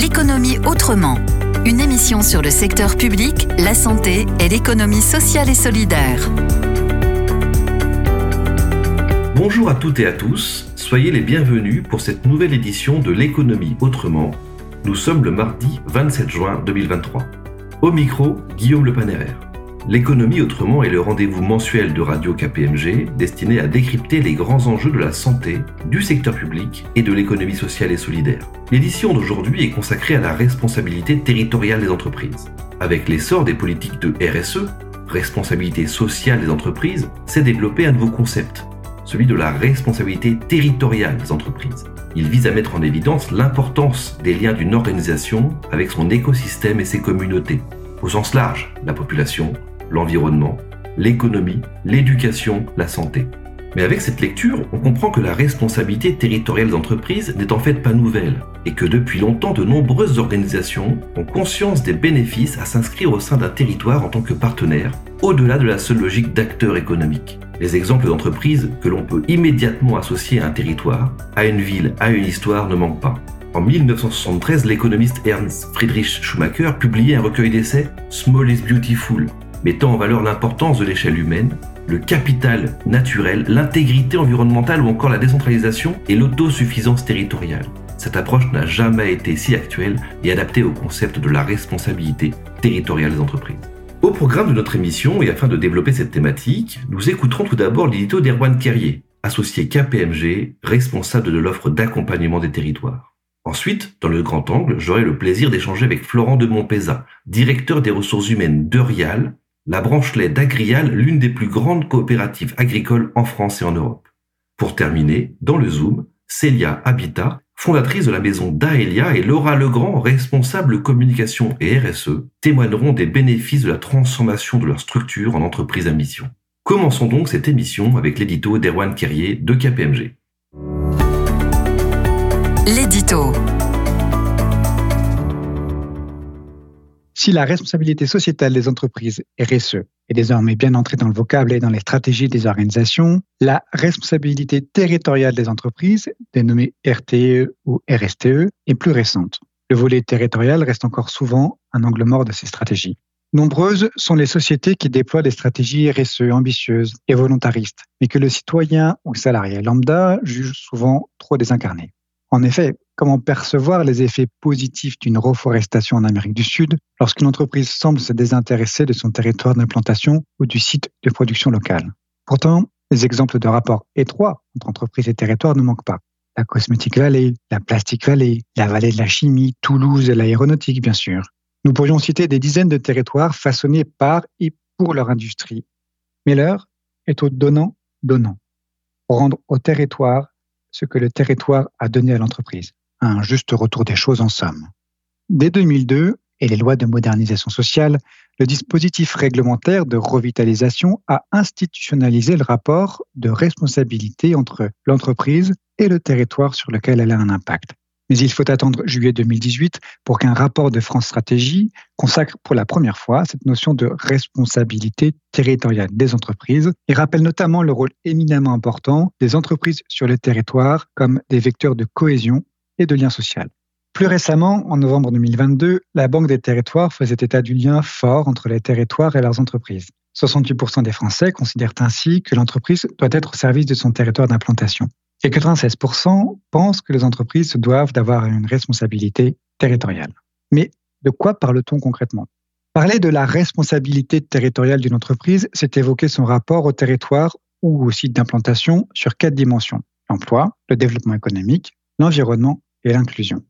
L'économie autrement. Une émission sur le secteur public, la santé et l'économie sociale et solidaire. Bonjour à toutes et à tous, soyez les bienvenus pour cette nouvelle édition de l'économie autrement. Nous sommes le mardi 27 juin 2023. Au micro, Guillaume Le Panéraire. L'économie autrement est le rendez-vous mensuel de Radio KPMG destiné à décrypter les grands enjeux de la santé, du secteur public et de l'économie sociale et solidaire. L'édition d'aujourd'hui est consacrée à la responsabilité territoriale des entreprises. Avec l'essor des politiques de RSE, responsabilité sociale des entreprises, s'est développé un nouveau concept, celui de la responsabilité territoriale des entreprises. Il vise à mettre en évidence l'importance des liens d'une organisation avec son écosystème et ses communautés, au sens large, la population, l'environnement, l'économie, l'éducation, la santé. Mais avec cette lecture, on comprend que la responsabilité territoriale des entreprises n'est en fait pas nouvelle et que depuis longtemps de nombreuses organisations ont conscience des bénéfices à s'inscrire au sein d'un territoire en tant que partenaire, au-delà de la seule logique d'acteur économique. Les exemples d'entreprises que l'on peut immédiatement associer à un territoire, à une ville, à une histoire ne manquent pas. En 1973, l'économiste Ernst Friedrich Schumacher publiait un recueil d'essais Small is Beautiful, mettant en valeur l'importance de l'échelle humaine, le capital naturel, l'intégrité environnementale ou encore la décentralisation et l'autosuffisance territoriale. Cette approche n'a jamais été si actuelle et adaptée au concept de la responsabilité territoriale des entreprises. Au programme de notre émission et afin de développer cette thématique, nous écouterons tout d'abord l'édito d'Erwan Kerrier, associé KPMG, responsable de l'offre d'accompagnement des territoires. Ensuite, dans le grand angle, j'aurai le plaisir d'échanger avec Florent de Montpézat, directeur des ressources humaines d'Eurial, la branche lait d'Agrial, l'une des plus grandes coopératives agricoles en France et en Europe. Pour terminer, dans le Zoom, Célia Habitat, fondatrice de la maison Daelia et Laura Legrand, responsable communication et RSE, témoigneront des bénéfices de la transformation de leur structure en entreprise à mission. Commençons donc cette émission avec l'édito d'Erwan Kerrier de KPMG. L'édito. Si la responsabilité sociétale des entreprises RSE est désormais bien entrée dans le vocable et dans les stratégies des organisations, la responsabilité territoriale des entreprises, dénommée RTE ou RSTE, est plus récente. Le volet territorial reste encore souvent un angle mort de ces stratégies. Nombreuses sont les sociétés qui déploient des stratégies RSE ambitieuses et volontaristes, mais que le citoyen ou salarié lambda juge souvent trop désincarnées. En effet, comment percevoir les effets positifs d'une reforestation en Amérique du Sud lorsqu'une entreprise semble se désintéresser de son territoire d'implantation ou du site de production locale? Pourtant, les exemples de rapports étroits entre entreprises et territoires ne manquent pas. La Cosmetic Valley, la Plastic Valley, la vallée de la chimie, Toulouse et l'aéronautique, bien sûr. Nous pourrions citer des dizaines de territoires façonnés par et pour leur industrie. Mais l'heure est au donnant-donnant. Rendre au territoire ce que le territoire a donné à l'entreprise. Un juste retour des choses en somme. Dès 2002 et les lois de modernisation sociale, le dispositif réglementaire de revitalisation a institutionnalisé le rapport de responsabilité entre l'entreprise et le territoire sur lequel elle a un impact. Mais il faut attendre juillet 2018 pour qu'un rapport de France Stratégie consacre pour la première fois cette notion de responsabilité territoriale des entreprises et rappelle notamment le rôle éminemment important des entreprises sur le territoire comme des vecteurs de cohésion et de lien social. Plus récemment, en novembre 2022, la Banque des territoires faisait état du lien fort entre les territoires et leurs entreprises. 68% des Français considèrent ainsi que l'entreprise doit être au service de son territoire d'implantation et 96% pensent que les entreprises se doivent d'avoir une responsabilité territoriale. Mais de quoi parle-t-on concrètement? Parler de la responsabilité territoriale d'une entreprise, c'est évoquer son rapport au territoire ou au site d'implantation sur quatre dimensions. L'emploi, le développement économique, l'environnement et l'inclusion.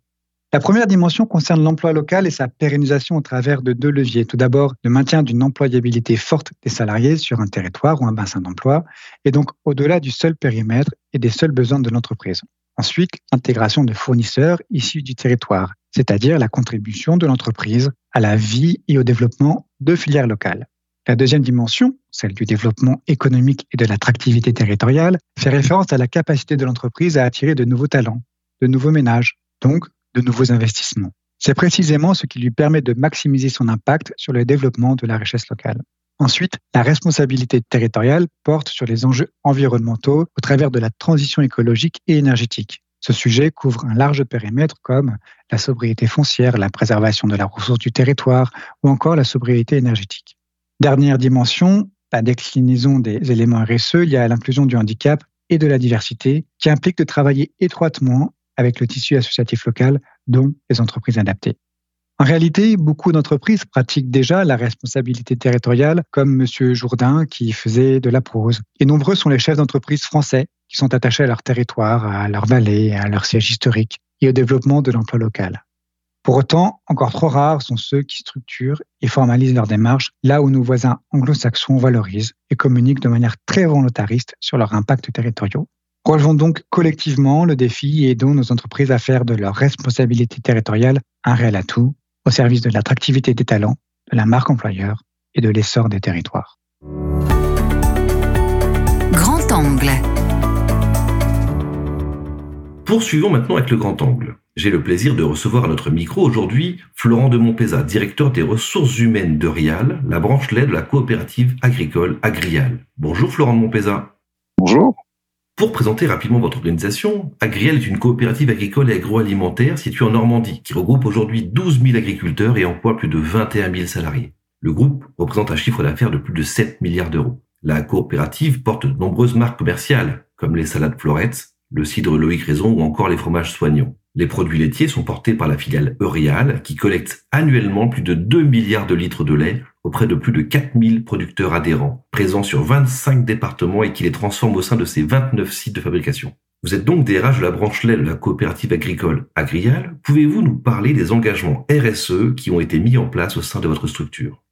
La première dimension concerne l'emploi local et sa pérennisation au travers de deux leviers. Tout d'abord, le maintien d'une employabilité forte des salariés sur un territoire ou un bassin d'emploi, et donc au-delà du seul périmètre et des seuls besoins de l'entreprise. Ensuite, l'intégration de fournisseurs issus du territoire, c'est-à-dire la contribution de l'entreprise à la vie et au développement de filières locales. La deuxième dimension, celle du développement économique et de l'attractivité territoriale, fait référence à la capacité de l'entreprise à attirer de nouveaux talents, de nouveaux ménages, donc de nouveaux investissements. C'est précisément ce qui lui permet de maximiser son impact sur le développement de la richesse locale. Ensuite, la responsabilité territoriale porte sur les enjeux environnementaux au travers de la transition écologique et énergétique. Ce sujet couvre un large périmètre comme la sobriété foncière, la préservation de la ressource du territoire ou encore la sobriété énergétique. Dernière dimension, la déclinaison des éléments RSE, y a l'inclusion du handicap et de la diversité qui implique de travailler étroitement avec le tissu associatif local, dont les entreprises adaptées. En réalité, beaucoup d'entreprises pratiquent déjà la responsabilité territoriale, comme M. Jourdain qui faisait de la prose. Et nombreux sont les chefs d'entreprise français qui sont attachés à leur territoire, à leur vallée, à leur siège historique et au développement de l'emploi local. Pour autant, encore trop rares sont ceux qui structurent et formalisent leur démarche là où nos voisins anglo-saxons valorisent et communiquent de manière très volontariste sur leurs impacts territoriaux. Relevons donc collectivement le défi et aidons nos entreprises à faire de leur responsabilité territoriale un réel atout au service de l'attractivité des talents, de la marque employeur et de l'essor des territoires. Grand angle. Poursuivons maintenant avec le grand angle. J'ai le plaisir de recevoir à notre micro aujourd'hui Florent de Montpéza, directeur des ressources humaines de Rial, la branche lait de la coopérative agricole Agrial. Bonjour Florent de Montpéza. Bonjour. Pour présenter rapidement votre organisation, Agrial est une coopérative agricole et agroalimentaire située en Normandie qui regroupe aujourd'hui 12 000 agriculteurs et emploie plus de 21 000 salariés. Le groupe représente un chiffre d'affaires de plus de 7 milliards d'euros. La coopérative porte de nombreuses marques commerciales comme les salades Florettes, le cidre Loïc Raison ou encore les fromages Soignons. Les produits laitiers sont portés par la filiale Eurial qui collecte annuellement plus de 2 milliards de litres de lait auprès de plus de 4000 producteurs adhérents, présents sur 25 départements et qui les transforment au sein de ces 29 sites de fabrication. Vous êtes donc DRH de la branche lait de la coopérative agricole Agrial. Pouvez-vous nous parler des engagements RSE qui ont été mis en place au sein de votre structure?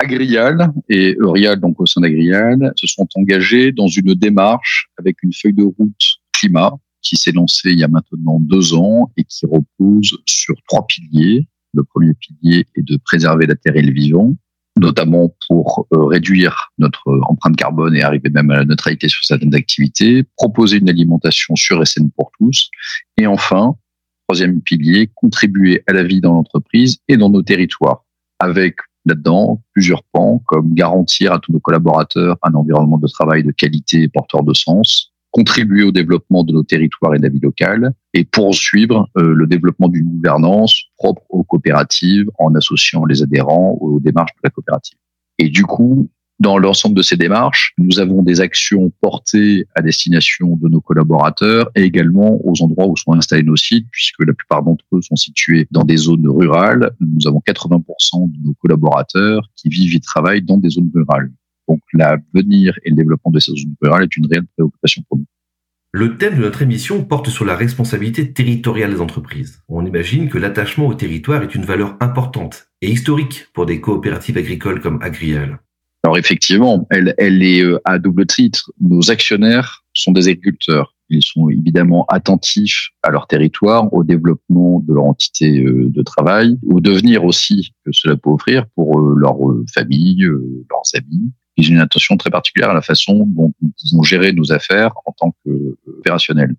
Agrial et Eurial, donc au sein d'Agrial, se sont engagés dans une démarche avec une feuille de route climat qui s'est lancée il y a maintenant deux ans et qui repose sur trois piliers. Le premier pilier est de préserver la terre et le vivant notamment pour euh, réduire notre empreinte carbone et arriver même à la neutralité sur certaines activités, proposer une alimentation sûre et saine pour tous, et enfin, troisième pilier, contribuer à la vie dans l'entreprise et dans nos territoires, avec là-dedans plusieurs pans, comme garantir à tous nos collaborateurs un environnement de travail de qualité et porteur de sens, contribuer au développement de nos territoires et de la vie locale et poursuivre euh, le développement d'une gouvernance propre aux coopératives en associant les adhérents aux démarches de la coopérative. Et du coup, dans l'ensemble de ces démarches, nous avons des actions portées à destination de nos collaborateurs et également aux endroits où sont installés nos sites, puisque la plupart d'entre eux sont situés dans des zones rurales. Nous avons 80% de nos collaborateurs qui vivent et travaillent dans des zones rurales. Donc l'avenir et le développement de ces zones rurales est une réelle préoccupation pour nous. Le thème de notre émission porte sur la responsabilité territoriale des entreprises. On imagine que l'attachement au territoire est une valeur importante et historique pour des coopératives agricoles comme Agrial. Alors effectivement, elle, elle est euh, à double titre. Nos actionnaires sont des agriculteurs. Ils sont évidemment attentifs à leur territoire, au développement de leur entité euh, de travail, au devenir aussi que cela peut offrir pour euh, leur famille, leurs amis, ils ont une attention très particulière à la façon dont nous pouvons gérer nos affaires en tant qu'opérationnels.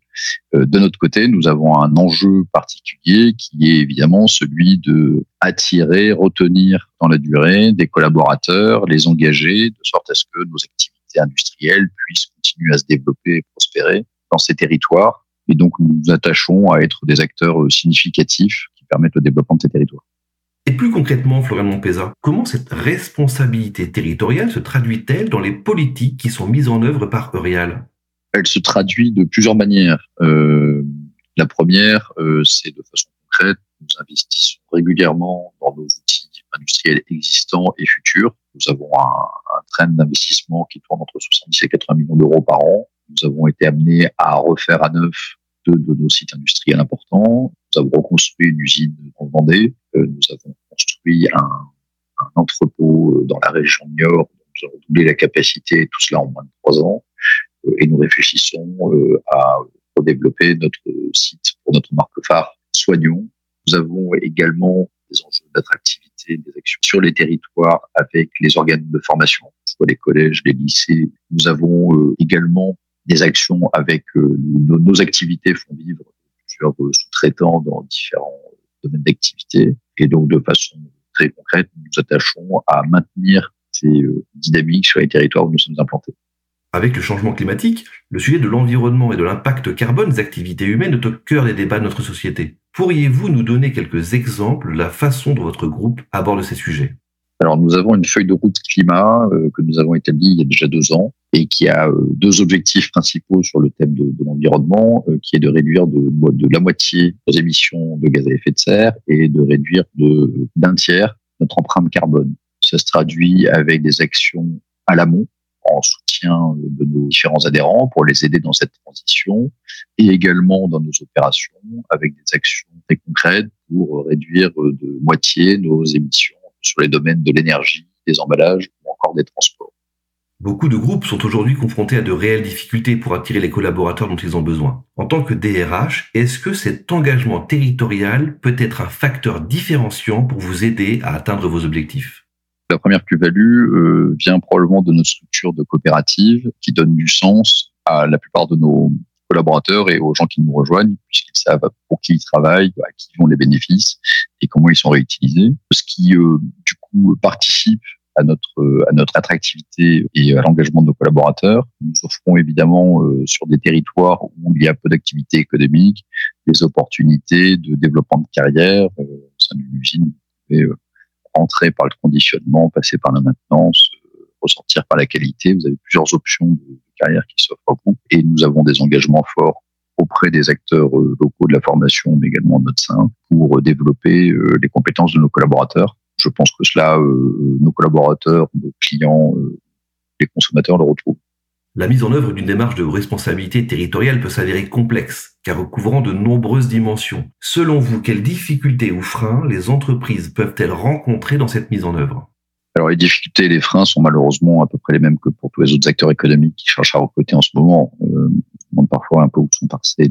Euh, de notre côté, nous avons un enjeu particulier qui est évidemment celui de attirer, retenir dans la durée des collaborateurs, les engager, de sorte à ce que nos activités industrielles puissent continuer à se développer et prospérer dans ces territoires. Et donc, nous nous attachons à être des acteurs significatifs qui permettent le développement de ces territoires. Et plus concrètement, Florian Montpéza, comment cette responsabilité territoriale se traduit-elle dans les politiques qui sont mises en œuvre par Eurial? Elle se traduit de plusieurs manières. Euh, la première, euh, c'est de façon concrète, nous investissons régulièrement dans nos outils industriels existants et futurs. Nous avons un, un train d'investissement qui tourne entre 70 et 80 millions d'euros par an. Nous avons été amenés à refaire à neuf deux de nos sites industriels importants. Nous avons reconstruit une usine en Vendée. Euh, nous avons construit un, un, entrepôt euh, dans la région de Niort. Nous avons doublé la capacité, tout cela en moins de trois ans. Euh, et nous réfléchissons à redévelopper notre site pour notre marque phare Soignons. Nous avons également des enjeux d'attractivité, des actions sur les territoires avec les organes de formation, soit les collèges, les lycées. Nous avons également des actions avec nos, activités font vivre plusieurs sous-traitants dans différents domaines d'activité. Et donc, de façon très concrète, nous nous attachons à maintenir ces euh, dynamiques sur les territoires où nous sommes implantés. Avec le changement climatique, le sujet de l'environnement et de l'impact carbone des activités humaines est au cœur des débats de notre société. Pourriez-vous nous donner quelques exemples de la façon dont votre groupe aborde ces sujets? Alors nous avons une feuille de route climat euh, que nous avons établie il y a déjà deux ans et qui a euh, deux objectifs principaux sur le thème de, l'environnement, euh, qui est de réduire de, de, la moitié nos émissions de gaz à effet de serre et de réduire de d'un tiers notre empreinte carbone. Ça se traduit avec des actions à l'amont en soutien de nos différents adhérents pour les aider dans cette transition et également dans nos opérations avec des actions très concrètes pour réduire de moitié nos émissions sur les domaines de l'énergie, des emballages ou encore des transports. Beaucoup de groupes sont aujourd'hui confrontés à de réelles difficultés pour attirer les collaborateurs dont ils ont besoin. En tant que DRH, est-ce que cet engagement territorial peut être un facteur différenciant pour vous aider à atteindre vos objectifs? La première plus-value euh, vient probablement de nos structures de coopératives qui donnent du sens à la plupart de nos collaborateurs et aux gens qui nous rejoignent, puisqu'ils savent pour qui ils travaillent, à qui vont les bénéfices et comment ils sont réutilisés. Ce qui, euh, du coup, participe à notre à notre attractivité et à l'engagement de nos collaborateurs. Nous offrons évidemment euh, sur des territoires où il y a peu d'activité économique des opportunités de développement de carrière euh, au sein d'une usine. Vous pouvez entrer par le conditionnement, passer par la maintenance, ressortir par la qualité. Vous avez plusieurs options de, carrière qui s'offrent à vous. Et nous avons des engagements forts auprès des acteurs euh, locaux de la formation, mais également de notre sein, pour euh, développer euh, les compétences de nos collaborateurs. Je pense que cela, nos collaborateurs, nos clients, les consommateurs le retrouvent. La mise en œuvre d'une démarche de responsabilité territoriale peut s'avérer complexe, car recouvrant de nombreuses dimensions. Selon vous, quelles difficultés ou freins les entreprises peuvent-elles rencontrer dans cette mise en œuvre? Alors les difficultés et les freins sont malheureusement à peu près les mêmes que pour tous les autres acteurs économiques qui cherchent à recruter en ce moment. Euh, on demande parfois un peu où sont passés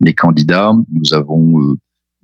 les, candidats. Nous avons euh,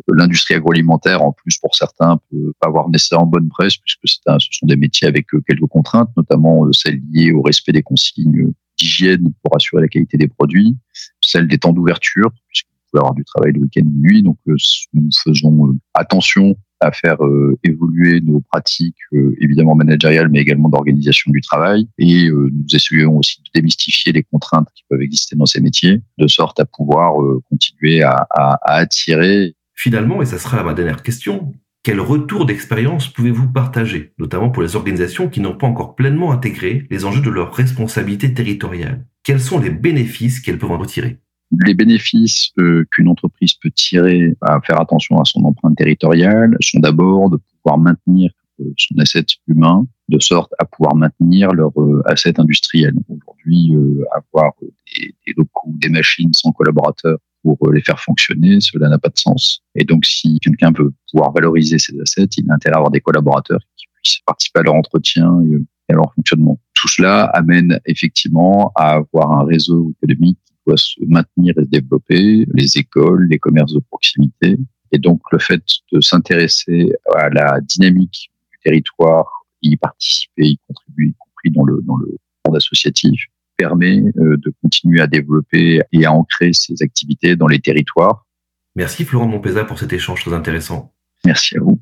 l'industrie agroalimentaire en plus pour certains peut pas avoir nécessairement bonne presse puisque c'est ce sont des métiers avec euh, quelques contraintes, notamment celles liées au respect des consignes d'hygiène pour assurer la qualité des produits, celles des temps d'ouverture puisque avoir du travail le week-end de nuit. Donc nous faisons attention à faire euh, évoluer nos pratiques, euh, évidemment managériales, mais également d'organisation du travail. Et euh, nous essayons aussi de démystifier les contraintes qui peuvent exister dans ces métiers, de sorte à pouvoir continuer à, attirer. Finalement, et ça sera ma dernière question, quel retour d'expérience pouvez-vous partager, notamment pour les organisations qui n'ont pas encore pleinement intégré les enjeux de leur responsabilité territoriale? Quels sont les bénéfices qu'elles peuvent en retirer? Les bénéfices euh, qu'une entreprise peut tirer à faire attention à son empreinte territoriale sont d'abord de pouvoir maintenir euh, son asset humain de sorte à pouvoir maintenir leur euh, asset industriel. Aujourd'hui, avoir des, des, locaux, des machines sans collaborateurs pour les faire fonctionner, cela n'a pas de sens. Et donc, si quelqu'un veut pouvoir valoriser ses assets, il a intérêt à avoir des collaborateurs qui puissent participer à leur entretien et à leur fonctionnement. Tout cela amène effectivement à avoir un réseau économique doit se maintenir et se développer, les écoles, les commerces de proximité. Et donc, le fait de s'intéresser à la dynamique du territoire, y participer, y contribuer, y compris dans le, dans le monde associatif, permet euh, de continuer à développer et à ancrer ces activités dans les territoires. Merci Florent Montpeza pour cet échange très intéressant. Merci à vous.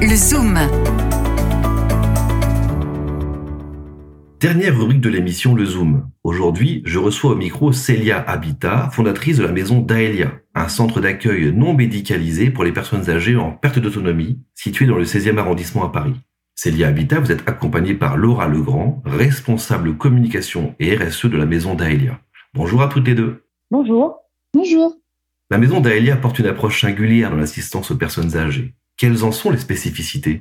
Le Zoom. Dernière rubrique de l'émission, le Zoom. Aujourd'hui, je reçois au micro Célia Habitat, fondatrice de la maison Daelia, un centre d'accueil non médicalisé pour les personnes âgées en perte d'autonomie, situé dans le 16e arrondissement à Paris. Célia Habitat, vous êtes accompagnée par Laura Legrand, responsable communication et RSE de la maison Daelia. Bonjour à toutes les deux. Bonjour. Bonjour. La maison Daelia porte une approche singulière dans l'assistance aux personnes âgées. Quelles en sont les spécificités?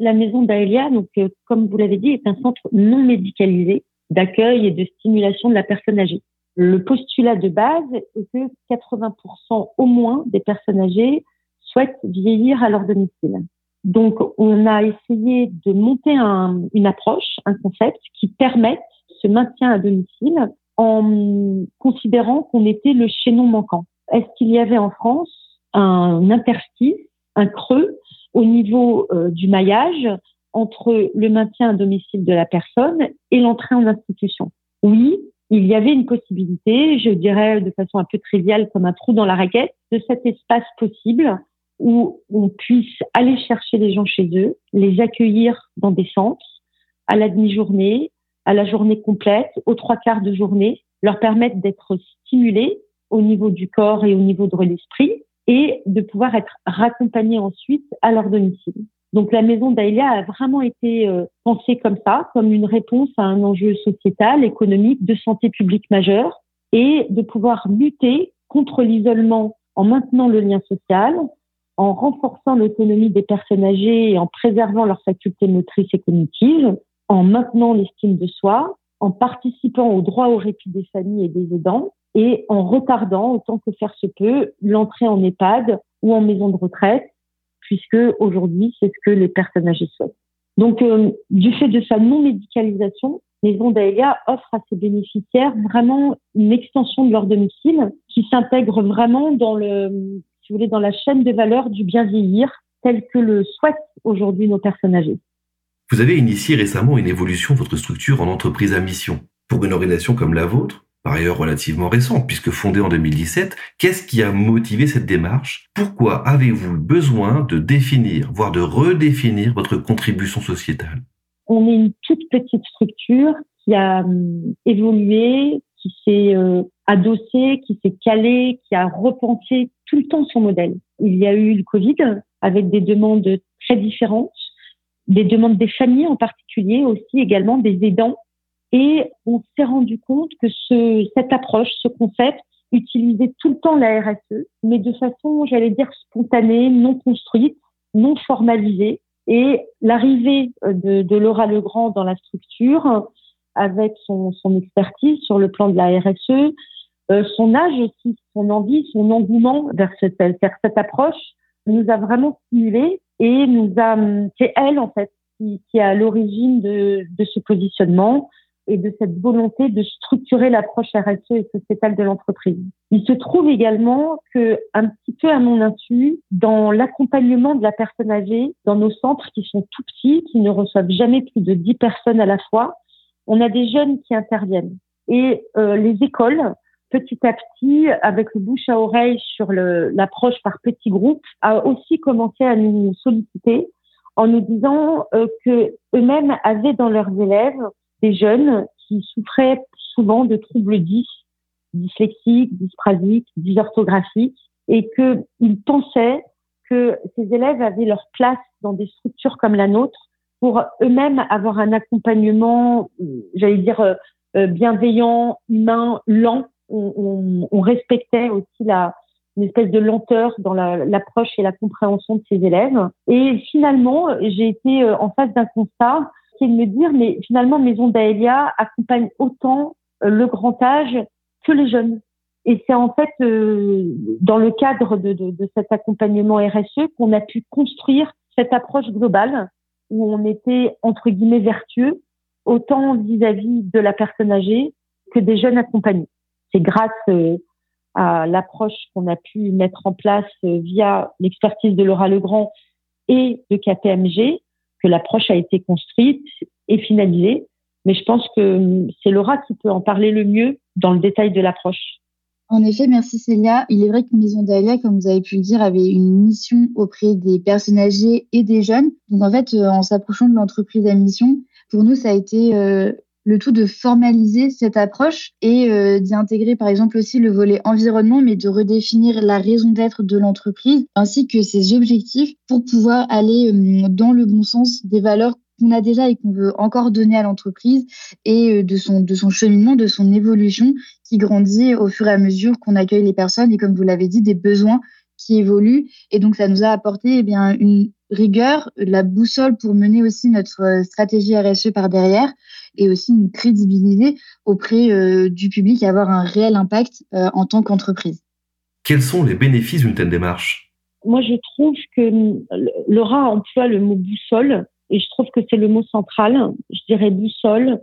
La maison d'Aelia, donc euh, comme vous l'avez dit, est un centre non médicalisé d'accueil et de stimulation de la personne âgée. Le postulat de base est que 80% au moins des personnes âgées souhaitent vieillir à leur domicile. Donc, on a essayé de monter un, une approche, un concept qui permette ce maintien à domicile en considérant qu'on était le chaînon manquant. Est-ce qu'il y avait en France un interstice, un creux au niveau euh, du maillage entre le maintien à domicile de la personne et l'entrée en institution. Oui, il y avait une possibilité, je dirais de façon un peu triviale comme un trou dans la raquette, de cet espace possible où on puisse aller chercher les gens chez eux, les accueillir dans des centres à la demi-journée, à la journée complète, aux trois quarts de journée, leur permettre d'être stimulés au niveau du corps et au niveau de l'esprit et de pouvoir être raccompagnés ensuite à leur domicile. Donc la maison d'Aïlia a vraiment été euh, pensée comme ça, comme une réponse à un enjeu sociétal, économique, de santé publique majeur et de pouvoir lutter contre l'isolement en maintenant le lien social, en renforçant l'autonomie des personnes âgées et en préservant leurs facultés motrices et cognitives, en maintenant l'estime de soi, en participant au droit au répit des familles et des aidants et en retardant autant que faire se peut l'entrée en EHPAD ou en maison de retraite, puisque aujourd'hui c'est ce que les personnes âgées souhaitent. Donc, euh, du fait de sa non-médicalisation, Maison d'Aélia offre à ses bénéficiaires vraiment une extension de leur domicile qui s'intègre vraiment dans le, si vous voulez, dans la chaîne de valeur du bien vieillir, tel que le souhaitent aujourd'hui nos personnes âgées. Vous avez initié récemment une évolution de votre structure en entreprise à mission. Pour une organisation comme la vôtre, par ailleurs relativement récente, puisque fondée en 2017, qu'est-ce qui a motivé cette démarche? Pourquoi avez-vous besoin de définir, voire de redéfinir votre contribution sociétale? On est une toute petite structure qui a hum, évolué, qui s'est euh, adossée, qui s'est calée, qui a repensé tout le temps son modèle. Il y a eu le Covid avec des demandes très différentes, des demandes des familles en particulier, aussi également des aidants et on s'est rendu compte que ce, cette approche, ce concept, utilisait tout le temps la RSE, mais de façon, j'allais dire, spontanée, non construite, non formalisée. Et l'arrivée de, de, Laura Legrand dans la structure, avec son, son expertise sur le plan de la RSE, euh, son âge aussi, son envie, son engouement vers cette, vers cette approche, nous a vraiment stimulé et nous a, c'est elle en fait qui, qui est à l'origine de, de ce positionnement et de cette volonté de structurer l'approche RSE et sociétale de l'entreprise. Il se trouve également que, un petit peu à mon insu, dans l'accompagnement de la personne âgée, dans nos centres qui sont tout petits, qui ne reçoivent jamais plus de 10 personnes à la fois, on a des jeunes qui interviennent. Et euh, les écoles, petit à petit, avec le bouche à oreille sur l'approche par petits groupes, a aussi commencé à nous solliciter en nous disant euh, que eux-mêmes avaient dans leurs élèves des jeunes qui souffraient souvent de troubles dys, dyslexiques, dysprasiques, dysorthographiques, et qu'ils pensaient que ces élèves avaient leur place dans des structures comme la nôtre pour eux-mêmes avoir un accompagnement, j'allais dire, euh, bienveillant, humain, lent. On, respectait aussi la, une espèce de lenteur dans l'approche et la compréhension de ces élèves. Et finalement, j'ai été euh, en face d'un constat de me dire, mais finalement, Maison d'Aélia accompagne autant euh, le grand âge que les jeunes. Et c'est en fait euh, dans le cadre de, de, cet accompagnement RSE qu'on a pu construire cette approche globale où on était entre guillemets vertueux autant vis-à-vis de la personne âgée que des jeunes accompagnés. C'est grâce euh, à l'approche qu'on a pu mettre en place via l'expertise de Laura Legrand et de KPMG que l'approche a été construite et finalisée. Mais je pense que c'est Laura qui peut en parler le mieux dans le détail de l'approche. En effet, merci Célia. Il est vrai que Maison d'Alia, comme vous avez pu le dire, avait une mission auprès des personnes âgées et des jeunes. Donc en fait, euh, en s'approchant de l'entreprise à mission, pour nous, ça a été euh, le tout de formaliser cette approche et euh, d'y intégrer par exemple aussi le volet environnement, mais de redéfinir la raison d'être de l'entreprise ainsi que ses objectifs pour pouvoir aller euh, dans le bon sens des valeurs qu'on a déjà et qu'on veut encore donner à l'entreprise et euh, de son, de son cheminement, de son évolution qui grandit au fur et à mesure qu'on accueille les personnes et comme vous l'avez dit, des besoins qui évoluent. Et donc, ça nous a apporté eh bien, une rigueur, la boussole pour mener aussi notre stratégie RSE par derrière et aussi une crédibilité auprès euh, du public et avoir un réel impact euh, en tant qu'entreprise. Quels sont les bénéfices d'une telle démarche? Moi, je trouve que Laura emploie le mot boussole et je trouve que c'est le mot central. Je dirais boussole,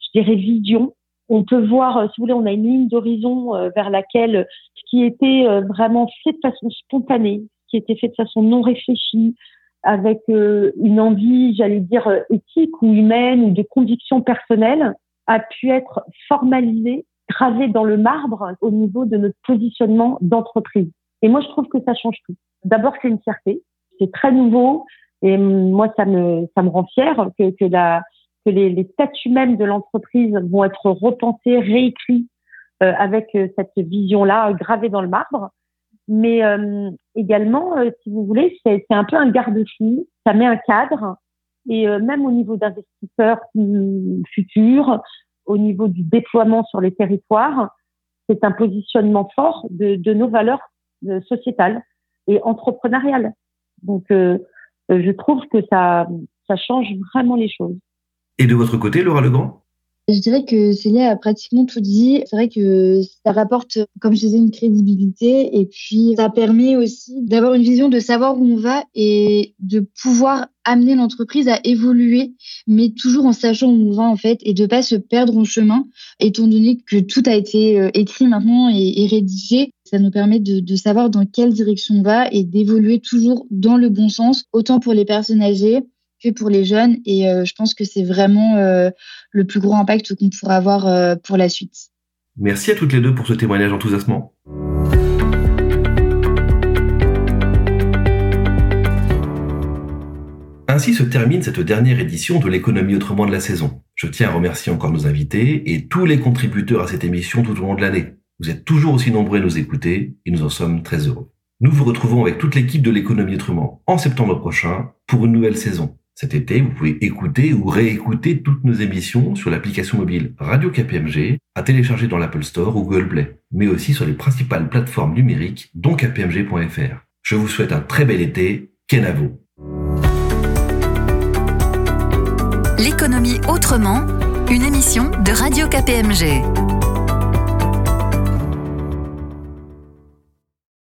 je dirais vision. On peut voir, si vous voulez, on a une ligne d'horizon euh, vers laquelle ce qui était vraiment fait de façon spontanée, ce qui était fait de façon non réfléchie, avec euh, une envie, j'allais dire, euh, éthique ou humaine ou de conviction personnelle, a pu être formalisée, gravée dans le marbre au niveau de notre positionnement d'entreprise. Et moi, je trouve que ça change tout. D'abord, c'est une fierté. C'est très nouveau. Et moi, ça me, ça me rend fière que, la, que les, statuts même de l'entreprise vont être repensés, réécrits euh, avec cette vision-là gravée dans le marbre. Mais euh, également, si vous voulez, c'est un peu un garde-fou, ça met un cadre. Et même au niveau d'investisseurs futurs, au niveau du déploiement sur les territoires, c'est un positionnement fort de, de nos valeurs sociétales et entrepreneuriales. Donc, je trouve que ça, ça change vraiment les choses. Et de votre côté, Laura Legrand? Je dirais que Célia a pratiquement tout dit. C'est vrai que ça rapporte, comme je disais, une crédibilité et puis ça permet aussi d'avoir une vision de savoir où on va et de pouvoir amener l'entreprise à évoluer, mais toujours en sachant où on va en fait et de pas se perdre en chemin, étant donné que tout a été euh, écrit maintenant et, rédigé. Ça nous permet de, de savoir dans quelle direction on va et d'évoluer toujours dans le bon sens, autant pour les personnes âgées pour les jeunes. Et euh, je pense que c'est vraiment euh, le plus gros impact qu'on pourra avoir euh, pour la suite. Merci à toutes les deux pour ce témoignage enthousiasmant. Ainsi se termine cette dernière édition de l'économie autrement de la saison. Je tiens à remercier encore nos invités et tous les contributeurs à cette émission tout au long de l'année. Vous êtes toujours aussi nombreux à nous écouter et nous en sommes très heureux. Nous vous retrouvons avec toute l'équipe de l'économie autrement en septembre prochain pour une nouvelle saison. Cet été, vous pouvez écouter ou réécouter toutes nos émissions sur l'application mobile Radio KPMG, à télécharger dans l'Apple Store ou Google Play, mais aussi sur les principales plateformes numériques, dont kpmg.fr. Je vous souhaite un très bel été. Kenavo. L'économie autrement, une émission de Radio KPMG.